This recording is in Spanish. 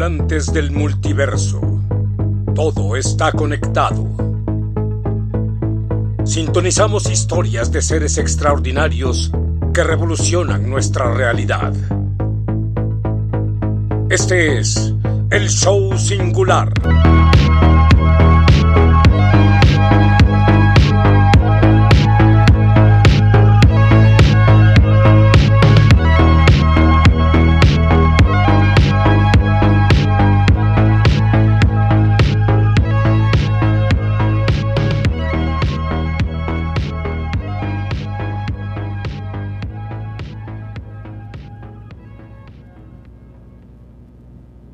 ambulantes del multiverso. Todo está conectado. Sintonizamos historias de seres extraordinarios que revolucionan nuestra realidad. Este es el show singular.